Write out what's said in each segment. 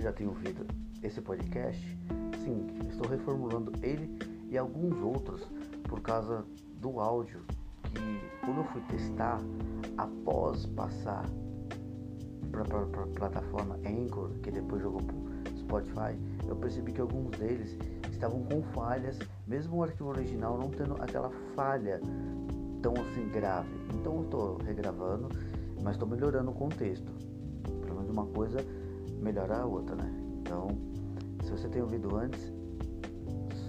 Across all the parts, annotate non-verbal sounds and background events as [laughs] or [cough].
já tem ouvido esse podcast, sim, estou reformulando ele e alguns outros por causa do áudio que quando eu fui testar após passar para a plataforma Anchor, que depois jogou para Spotify, eu percebi que alguns deles estavam com falhas, mesmo o arquivo original não tendo aquela falha tão assim grave. Então eu estou regravando, mas estou melhorando o contexto. Pelo menos uma coisa melhora a outra, né? Então, se você tem ouvido antes,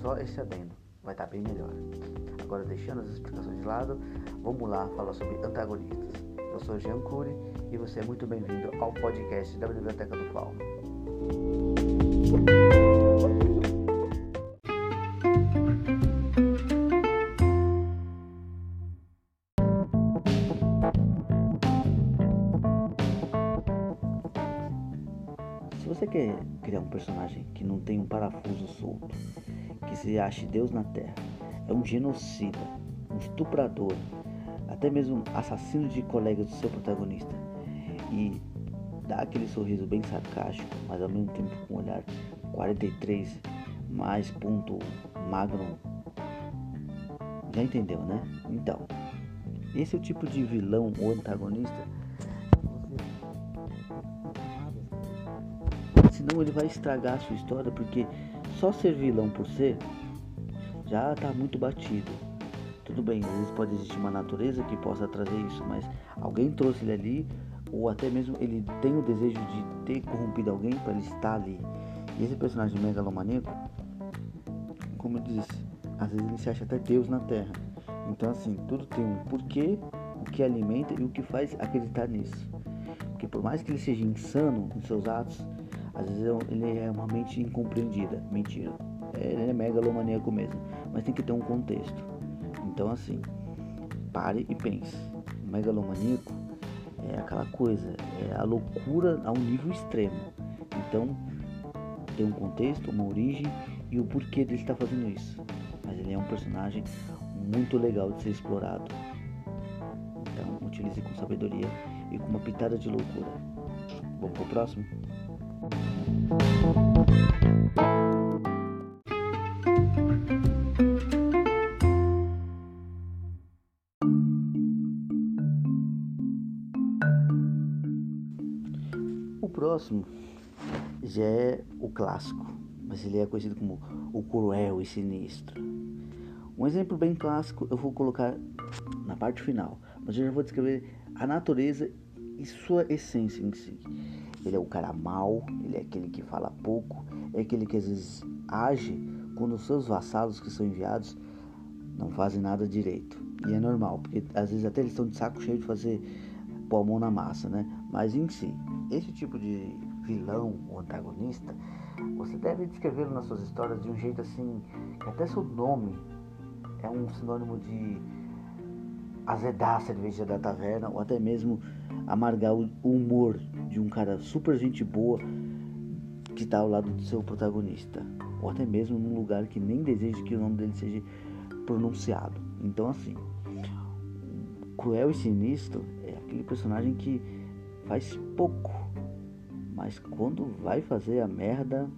só esse adendo vai estar tá bem melhor. Agora, deixando as explicações de lado, vamos lá falar sobre antagonistas. Eu sou Jean Cury e você é muito bem-vindo ao podcast da Biblioteca do Fauno. Quer criar um personagem que não tem um parafuso solto, que se ache Deus na Terra, é um genocida, um estuprador, até mesmo assassino de colegas do seu protagonista, e dá aquele sorriso bem sarcástico, mas ao mesmo tempo com um olhar 43 mais ponto magno. Já entendeu, né? Então, esse é o tipo de vilão ou antagonista. Ele vai estragar a sua história, porque só ser vilão por ser já está muito batido. Tudo bem, às vezes pode existir uma natureza que possa trazer isso, mas alguém trouxe ele ali, ou até mesmo ele tem o desejo de ter corrompido alguém para ele estar ali. E esse personagem megalomaníaco, como eu disse, às vezes ele se acha até Deus na Terra. Então assim, tudo tem um porquê, o que alimenta e o que faz acreditar nisso. Porque por mais que ele seja insano em seus atos, às vezes ele é uma mente incompreendida. Mentira. É, ele é megalomaníaco mesmo. Mas tem que ter um contexto. Então assim, pare e pense. O megalomaníaco é aquela coisa, é a loucura a um nível extremo. Então tem um contexto, uma origem e o porquê dele estar fazendo isso. Mas ele é um personagem muito legal de ser explorado. Então utilize com sabedoria e com uma pitada de loucura. Vamos pro próximo? O próximo já é o clássico, mas ele é conhecido como o cruel e sinistro. Um exemplo bem clássico eu vou colocar na parte final, mas eu já vou descrever a natureza e sua essência em si. Ele é o cara mau, ele é aquele que fala pouco, é aquele que às vezes age quando os seus vassalos que são enviados não fazem nada direito. E é normal, porque às vezes até eles estão de saco cheio de fazer pôr a mão na massa, né? Mas em si, esse tipo de vilão ou antagonista, você deve descrevê-lo nas suas histórias de um jeito assim, que até seu nome é um sinônimo de azedar a cerveja da taverna ou até mesmo amargar o humor de um cara super gente boa que está ao lado do seu protagonista, ou até mesmo num lugar que nem deseja que o nome dele seja pronunciado. Então, assim, cruel e sinistro é aquele personagem que faz pouco, mas quando vai fazer a merda,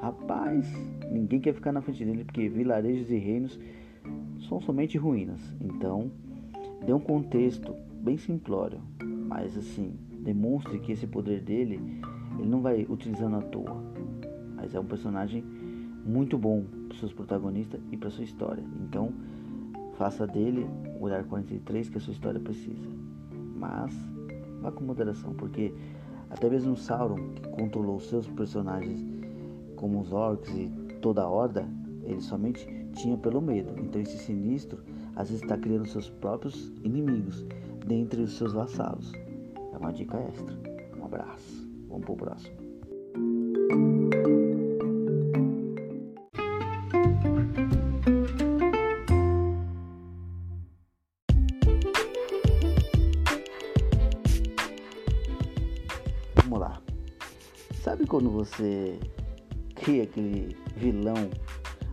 rapaz, ninguém quer ficar na frente dele porque vilarejos e reinos são somente ruínas. Então, dê um contexto bem simplório, mas assim, demonstre que esse poder dele ele não vai utilizando à toa, mas é um personagem muito bom para seus protagonistas e para sua história. Então, faça dele o olhar 43 que a sua história precisa. Mas vá com moderação, porque até mesmo Sauron, que controlou seus personagens como os orcs e toda a horda, ele somente tinha pelo medo. Então esse sinistro às vezes está criando seus próprios inimigos dentre os seus vassalos. É uma dica extra. Um abraço. Vamos pro próximo. Vamos lá. Sabe quando você cria aquele vilão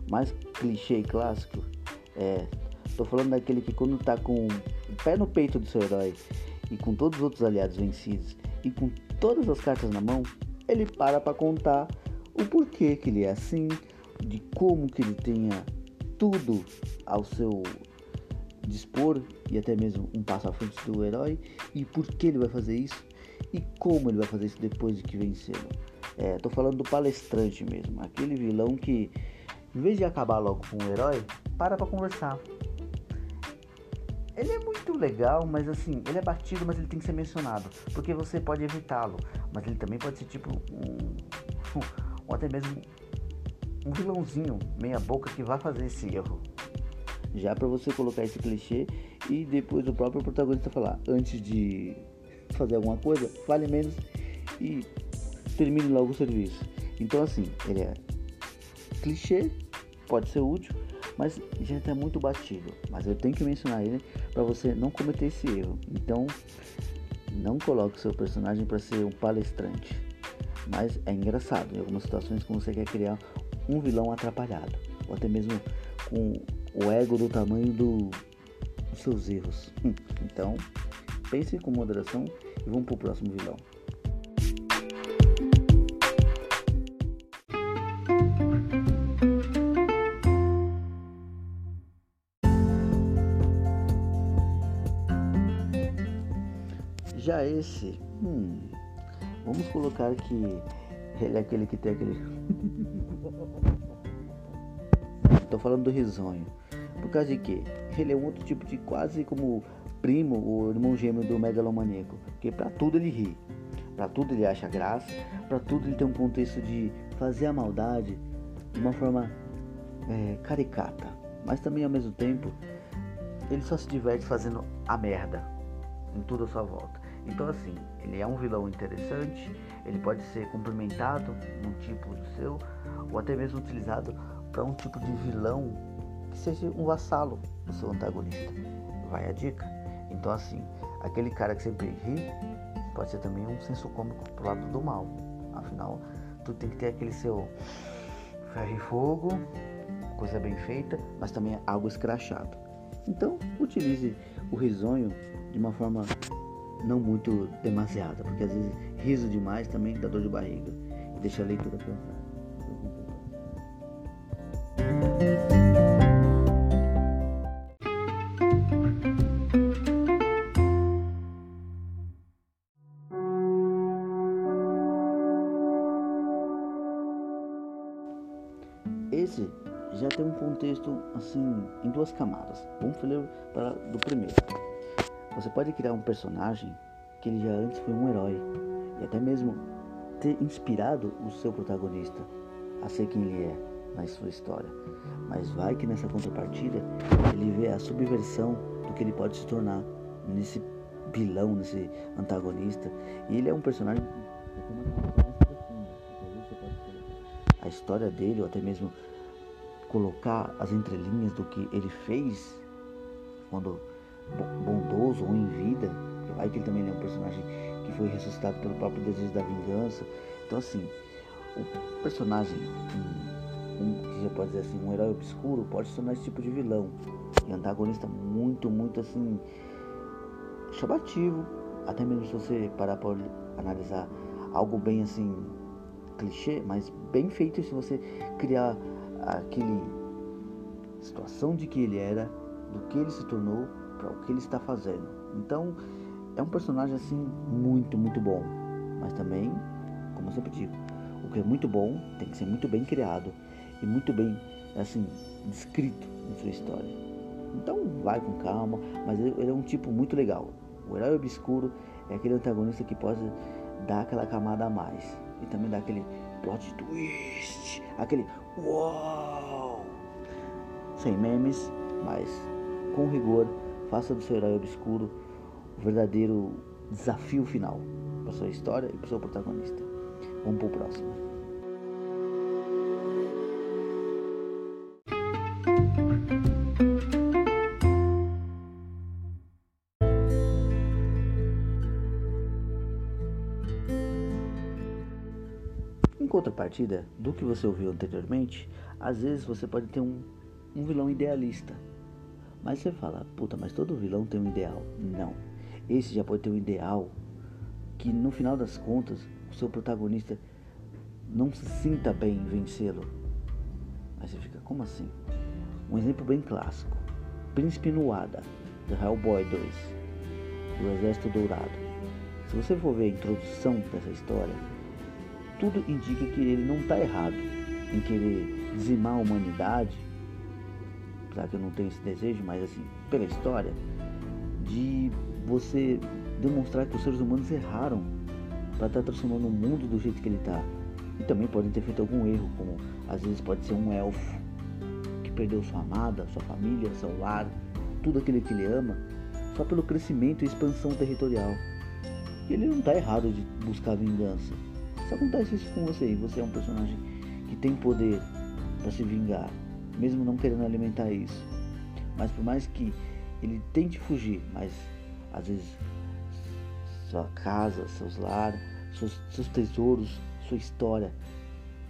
mais clichê e clássico? É, tô falando daquele que quando tá com o pé no peito do seu herói e com todos os outros aliados vencidos e com todas as cartas na mão, ele para para contar o porquê que ele é assim, de como que ele tenha tudo ao seu dispor e até mesmo um passo à frente do herói e por que ele vai fazer isso e como ele vai fazer isso depois de que vencê-lo. É, tô falando do palestrante mesmo, aquele vilão que em vez de acabar logo com o herói, para pra conversar. Ele é muito legal, mas assim, ele é batido, mas ele tem que ser mencionado, porque você pode evitá-lo, mas ele também pode ser tipo um, [laughs] ou até mesmo um vilãozinho meia boca que vai fazer esse erro. Já para você colocar esse clichê e depois o próprio protagonista falar, antes de fazer alguma coisa, fale menos e termine logo o serviço. Então assim, ele é clichê, pode ser útil, mas já está muito batido. Mas eu tenho que mencionar ele para você não cometer esse erro. Então, não coloque seu personagem para ser um palestrante. Mas é engraçado em algumas situações quando você quer criar um vilão atrapalhado, ou até mesmo com o ego do tamanho do, dos seus erros. Então, pense com moderação e vamos para o próximo vilão. Esse, hum, vamos colocar que ele é aquele que tem aquele. [laughs] Tô falando do risonho. Por causa de quê? Ele é um outro tipo de quase como primo ou irmão gêmeo do megalomaníaco. Porque pra tudo ele ri. Pra tudo ele acha graça. Pra tudo ele tem um contexto de fazer a maldade de uma forma é, caricata. Mas também ao mesmo tempo ele só se diverte fazendo a merda em toda a sua volta. Então assim, ele é um vilão interessante, ele pode ser complementado num tipo do seu, ou até mesmo utilizado para um tipo de vilão que seja um vassalo do seu antagonista. Vai a dica? Então assim, aquele cara que sempre ri pode ser também um senso cômico pro lado do mal. Afinal, tu tem que ter aquele seu ferro e fogo, coisa bem feita, mas também algo escrachado. Então, utilize o risonho de uma forma não muito demasiada, porque às vezes riso demais também dá dor de barriga e deixa a leitura cansada. Esse já tem um contexto assim em duas camadas. Vamos falar do primeiro. Você pode criar um personagem que ele já antes foi um herói e até mesmo ter inspirado o seu protagonista a ser quem ele é na sua história. Mas vai que nessa contrapartida ele vê a subversão do que ele pode se tornar nesse vilão, nesse antagonista. E ele é um personagem a história dele, ou até mesmo colocar as entrelinhas do que ele fez quando bondoso ou em vida, que ele também é um personagem que foi ressuscitado pelo próprio desejo da vingança. Então assim, o personagem, um, um, que já pode dizer assim, um herói obscuro, pode se tornar esse tipo de vilão. E antagonista muito, muito assim, chamativo. Até mesmo se você parar para analisar algo bem assim, clichê, mas bem feito se você criar aquele situação de que ele era, do que ele se tornou para o que ele está fazendo. Então, é um personagem assim muito, muito bom. Mas também, como eu sempre digo, o que é muito bom tem que ser muito bem criado e muito bem assim descrito em sua história. Então, vai com calma, mas ele é um tipo muito legal. O herói obscuro é aquele antagonista que pode dar aquela camada a mais e também dar aquele plot twist, aquele uau, sem memes, mas com rigor Faça do seu herói obscuro o verdadeiro desafio final para sua história e para o seu protagonista. Vamos para o próximo. Em contrapartida do que você ouviu anteriormente, às vezes você pode ter um, um vilão idealista mas você fala, puta, mas todo vilão tem um ideal. Não. Esse já pode ter um ideal que no final das contas o seu protagonista não se sinta bem em vencê-lo. Aí você fica, como assim? Um exemplo bem clássico. Príncipe Nuada, do Hellboy 2, do Exército Dourado. Se você for ver a introdução dessa história, tudo indica que ele não está errado em querer dizimar a humanidade, apesar que eu não tenho esse desejo, mas assim, pela história, de você demonstrar que os seres humanos erraram para estar tá transformando o mundo do jeito que ele está. E também podem ter feito algum erro, como às vezes pode ser um elfo que perdeu sua amada, sua família, seu lar, tudo aquilo que ele ama, só pelo crescimento e expansão territorial. E ele não está errado de buscar vingança. Se acontece isso com você e você é um personagem que tem poder para se vingar, mesmo não querendo alimentar isso, mas por mais que ele tente fugir, mas às vezes sua casa, seus lares, seus, seus tesouros, sua história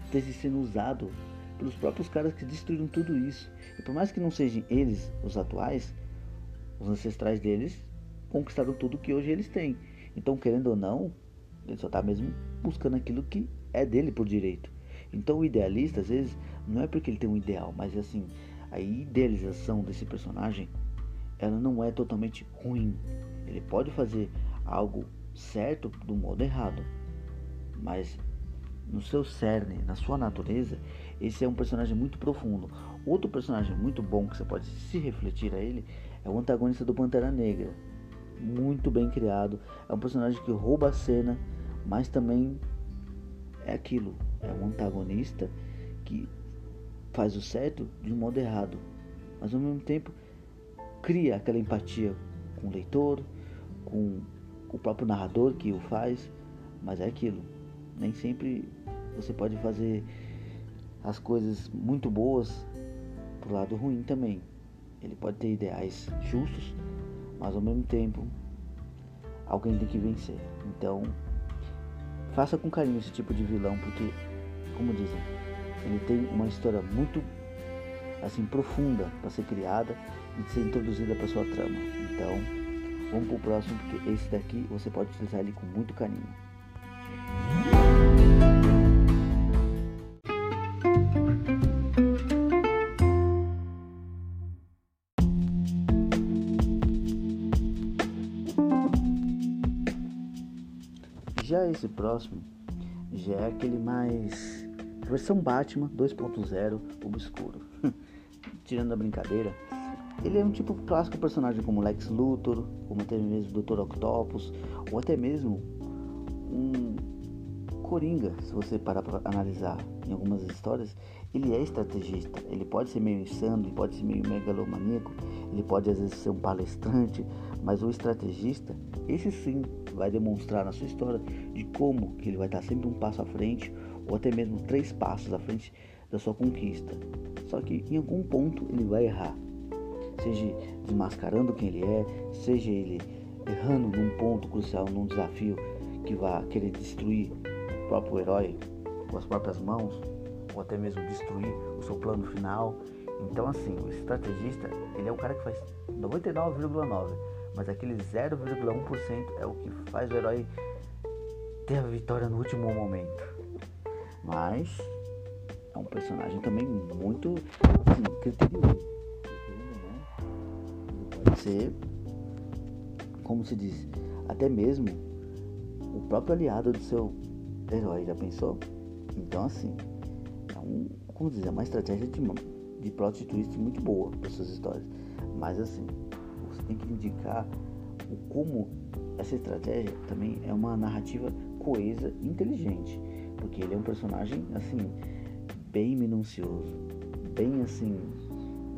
esteja sendo usado pelos próprios caras que destruíram tudo isso. E por mais que não sejam eles os atuais, os ancestrais deles conquistaram tudo que hoje eles têm. Então, querendo ou não, ele só está mesmo buscando aquilo que é dele por direito. Então, o idealista, às vezes, não é porque ele tem um ideal, mas assim, a idealização desse personagem, ela não é totalmente ruim. Ele pode fazer algo certo do modo errado. Mas no seu cerne, na sua natureza, esse é um personagem muito profundo. Outro personagem muito bom que você pode se refletir a ele é o antagonista do Pantera Negra. Muito bem criado. É um personagem que rouba a cena, mas também é aquilo. É um antagonista que faz o certo de um modo errado, mas ao mesmo tempo cria aquela empatia com o leitor, com o próprio narrador que o faz, mas é aquilo. Nem sempre você pode fazer as coisas muito boas pro lado ruim também. Ele pode ter ideais justos, mas ao mesmo tempo alguém tem que vencer. Então, faça com carinho esse tipo de vilão, porque, como dizem, ele tem uma história muito assim profunda para ser criada e ser introduzida para sua trama. Então, Vamos pro próximo, porque esse daqui você pode utilizar ele com muito carinho. Já esse próximo já é aquele mais versão Batman 2.0 obscuro. [laughs] Tirando a brincadeira, ele é um tipo clássico personagem como Lex Luthor, como até mesmo Dr. Octopus, ou até mesmo um Coringa, se você parar para analisar em algumas histórias, ele é estrategista. Ele pode ser meio insano, ele pode ser meio megalomaníaco, ele pode às vezes ser um palestrante, mas o estrategista, esse sim vai demonstrar na sua história de como que ele vai estar sempre um passo à frente ou até mesmo três passos à frente da sua conquista. Só que em algum ponto ele vai errar seja desmascarando quem ele é, seja ele errando num ponto crucial, num desafio que vai querer destruir o próprio herói com as próprias mãos, ou até mesmo destruir o seu plano final. Então, assim, o estrategista, ele é o cara que faz 99,9%, mas aquele 0,1% é o que faz o herói ter a vitória no último momento. Mas é um personagem também muito assim, criterioso ser, como se diz, até mesmo o próprio aliado do seu herói, já pensou? Então assim, é um, como dizer, é uma estratégia de, de plot twist muito boa para suas histórias. Mas assim, você tem que indicar o como essa estratégia também é uma narrativa coesa e inteligente. Porque ele é um personagem assim, bem minucioso, bem assim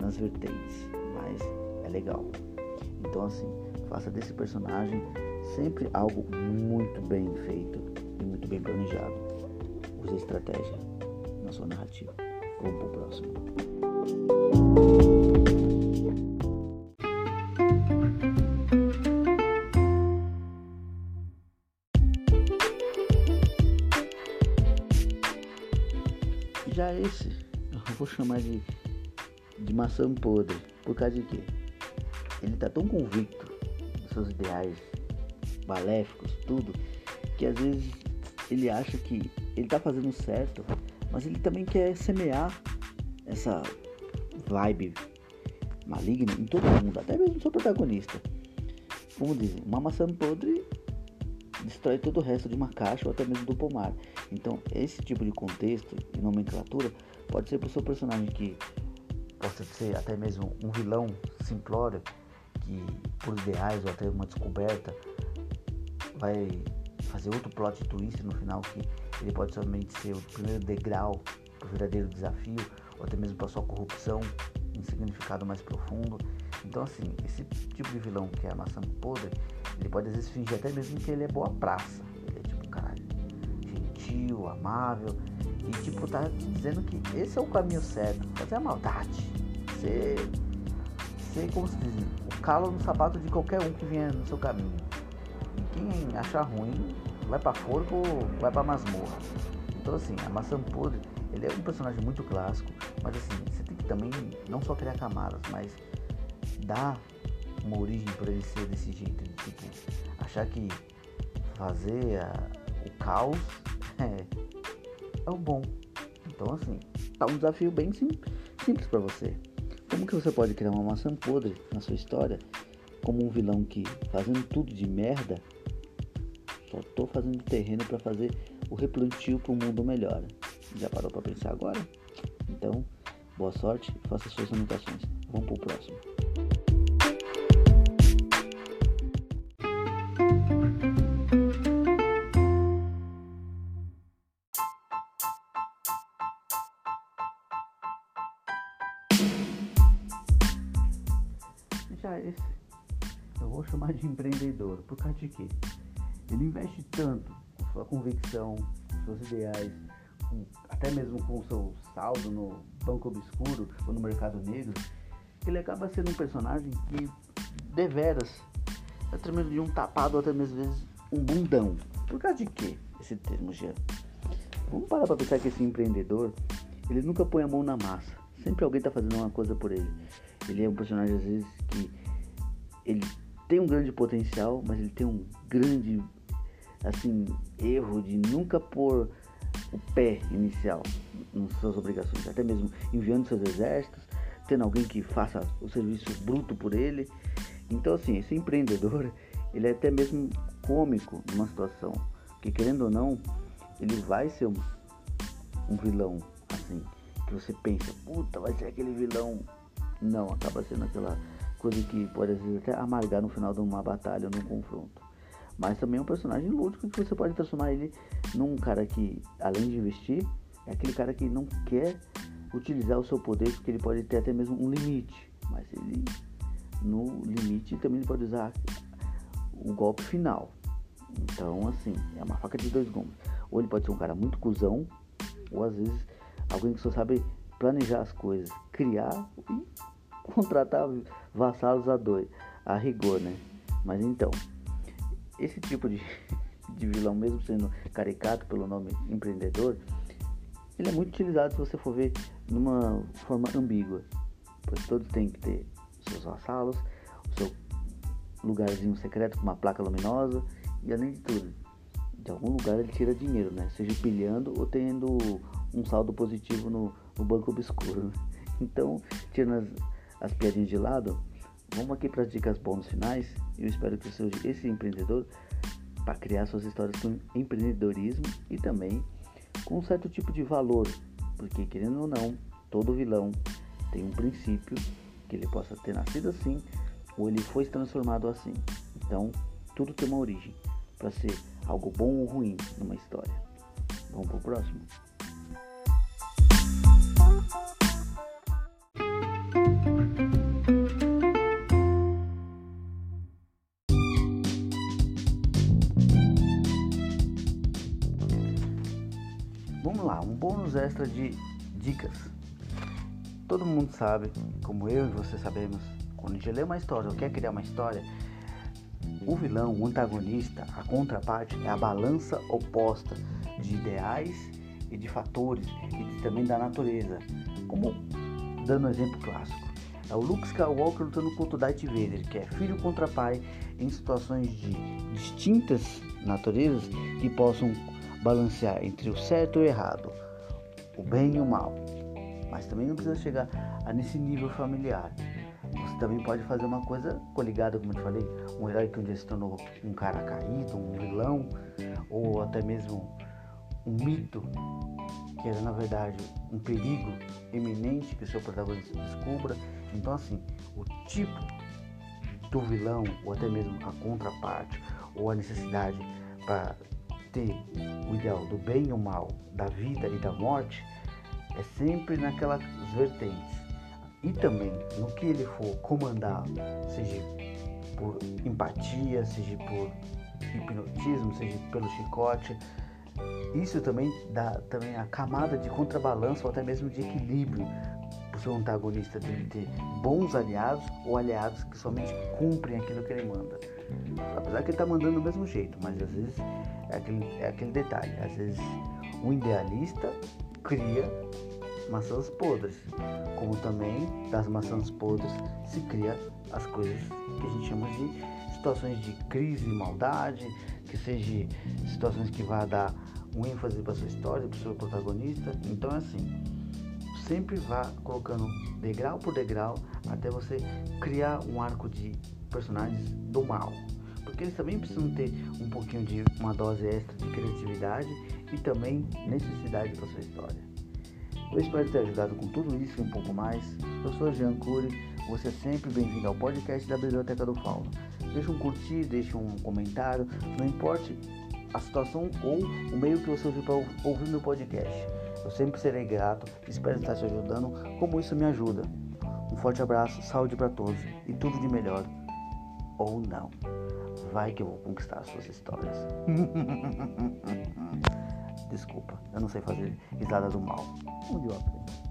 nas vertentes, mas é legal. Então, assim, faça desse personagem sempre algo muito bem feito e muito bem planejado. Use estratégia na sua narrativa. Vamos pro próximo. Esse, eu vou chamar de, de maçã podre. Por causa de quê? Ele está tão convicto dos seus ideais maléficos, tudo, que às vezes ele acha que ele tá fazendo certo, mas ele também quer semear essa vibe maligna em todo mundo, até mesmo no seu protagonista. Como dizem, uma maçã podre destrói todo o resto de uma caixa ou até mesmo do pomar. Então, esse tipo de contexto e nomenclatura pode ser para o seu personagem que possa ser até mesmo um vilão simplório que, por ideais ou até uma descoberta, vai fazer outro plot twist no final que ele pode somente ser o primeiro degrau para o verdadeiro desafio ou até mesmo para sua corrupção em significado mais profundo. Então, assim, esse tipo de vilão que é a maçã podre, ele pode às vezes fingir até mesmo que ele é boa praça. Ele é tipo, caralho, gentil, amável. E tipo, tá dizendo que esse é o caminho certo. Fazer a maldade. Ser, ser como se diz, o calo no sapato de qualquer um que vier no seu caminho. E quem achar ruim, vai pra forca ou vai pra masmorra. Então assim, a maçã podre, ele é um personagem muito clássico, mas assim, você tem que também não só criar camadas, mas dar uma origem para ele ser desse jeito. Tipo, achar que fazer a, o caos [laughs] é, é o bom. Então, assim, tá um desafio bem sim, simples para você. Como que você pode criar uma maçã podre na sua história como um vilão que, fazendo tudo de merda, só tô fazendo terreno para fazer o replantio para um mundo melhor. Já parou para pensar agora? Então, boa sorte faça suas anotações. Vamos pro próximo. Chamar de empreendedor. Por causa de quê? Ele investe tanto com sua convicção, com seus ideais, com, até mesmo com o seu saldo no banco obscuro ou no mercado negro, que ele acaba sendo um personagem que deveras é tremendo de um tapado até mesmo vezes um bundão. Por causa de quê? Esse termo, Jean? Vamos parar para pensar que esse empreendedor, ele nunca põe a mão na massa. Sempre alguém está fazendo uma coisa por ele. Ele é um personagem às vezes que ele tem um grande potencial, mas ele tem um grande assim erro de nunca pôr o pé inicial nas suas obrigações, até mesmo enviando seus exércitos, tendo alguém que faça o serviço bruto por ele. Então assim, esse empreendedor, ele é até mesmo cômico numa situação, que querendo ou não, ele vai ser um, um vilão assim, que você pensa, puta, vai ser aquele vilão. Não, acaba sendo aquela coisa que pode às vezes até amargar no final de uma batalha ou num confronto. Mas também é um personagem lúdico que você pode transformar ele num cara que, além de investir, é aquele cara que não quer utilizar o seu poder porque ele pode ter até mesmo um limite. Mas ele, no limite, também ele pode usar o golpe final. Então, assim, é uma faca de dois gumes. Ou ele pode ser um cara muito cuzão, ou às vezes alguém que só sabe planejar as coisas, criar e [laughs] contratar vassalos a dois, a rigor, né? Mas então, esse tipo de, [laughs] de vilão, mesmo sendo caricato pelo nome empreendedor, ele é muito utilizado se você for ver numa forma ambígua, pois todos têm que ter seus vassalos, o seu lugarzinho secreto com uma placa luminosa e além de tudo, de algum lugar ele tira dinheiro, né? Seja pilhando ou tendo um saldo positivo no, no banco obscuro. Né? [laughs] Então, tirando as, as piadinhas de lado, vamos aqui para as dicas bônus finais. Eu espero que seja esse empreendedor para criar suas histórias com empreendedorismo e também com um certo tipo de valor, porque querendo ou não, todo vilão tem um princípio que ele possa ter nascido assim ou ele foi transformado assim. Então, tudo tem uma origem para ser algo bom ou ruim numa história. Vamos pro próximo? Lá, um bônus extra de dicas. Todo mundo sabe, como eu e você sabemos, quando a gente lê uma história ou quer criar uma história, o vilão, o antagonista, a contraparte é a balança oposta de ideais e de fatores e também da natureza. Como dando um exemplo clássico, é o Luke Skywalker lutando contra o Darth Vader, que é filho contra pai em situações de distintas naturezas que possam balancear entre o certo e o errado, o bem e o mal. Mas também não precisa chegar a nesse nível familiar. Você também pode fazer uma coisa coligada, como eu te falei, um herói que um dia se tornou um cara caído, um vilão, ou até mesmo um mito, que era na verdade um perigo iminente que o seu protagonista descubra. Então assim, o tipo do vilão, ou até mesmo a contraparte, ou a necessidade para ter o ideal do bem e o mal, da vida e da morte, é sempre naquelas vertentes. E também no que ele for comandar, seja por empatia, seja por hipnotismo, seja pelo chicote, isso também dá também a camada de contrabalanço ou até mesmo de equilíbrio para o seu antagonista dele ter bons aliados ou aliados que somente cumprem aquilo que ele manda. Apesar que ele está mandando do mesmo jeito, mas às vezes é aquele, é aquele detalhe. Às vezes um idealista cria maçãs podres, como também das maçãs podres se cria as coisas que a gente chama de situações de crise e maldade, que seja situações que vá dar um ênfase para sua história, para o seu protagonista. Então é assim, sempre vá colocando degrau por degrau até você criar um arco de personagens do mal. Porque eles também precisam ter um pouquinho de uma dose extra de criatividade e também necessidade para sua história. Eu espero ter ajudado com tudo isso e um pouco mais. Eu sou Jean Cury, você é sempre bem-vindo ao podcast da Biblioteca do Fauno. Deixe um curtir, deixe um comentário, não importe a situação ou o meio que você usou para ouvir meu podcast. Eu sempre serei grato, espero estar te ajudando, como isso me ajuda. Um forte abraço, saúde para todos e tudo de melhor. Ou não. Vai que eu vou conquistar as suas histórias. [laughs] Desculpa, eu não sei fazer risada do mal. Onde eu aprendi?